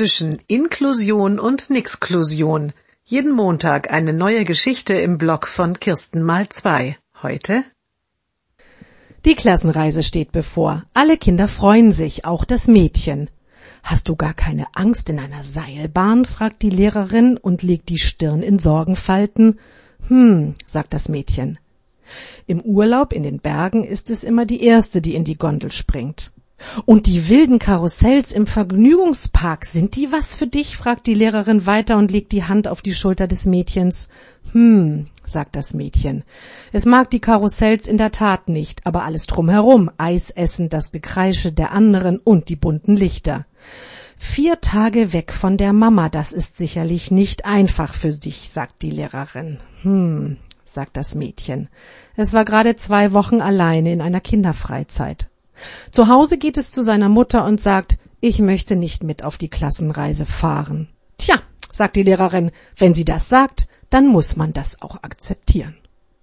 zwischen Inklusion und Nixklusion. Jeden Montag eine neue Geschichte im Blog von Kirsten mal zwei. Heute? Die Klassenreise steht bevor. Alle Kinder freuen sich, auch das Mädchen. Hast du gar keine Angst in einer Seilbahn? fragt die Lehrerin und legt die Stirn in Sorgenfalten. Hm, sagt das Mädchen. Im Urlaub in den Bergen ist es immer die erste, die in die Gondel springt. Und die wilden Karussells im Vergnügungspark, sind die was für dich? fragt die Lehrerin weiter und legt die Hand auf die Schulter des Mädchens. Hm, sagt das Mädchen. Es mag die Karussells in der Tat nicht, aber alles drumherum, Eisessen, das Gekreische der anderen und die bunten Lichter. Vier Tage weg von der Mama, das ist sicherlich nicht einfach für dich, sagt die Lehrerin. Hm, sagt das Mädchen. Es war gerade zwei Wochen alleine in einer Kinderfreizeit. Zu Hause geht es zu seiner Mutter und sagt, ich möchte nicht mit auf die Klassenreise fahren. Tja, sagt die Lehrerin, wenn sie das sagt, dann muss man das auch akzeptieren.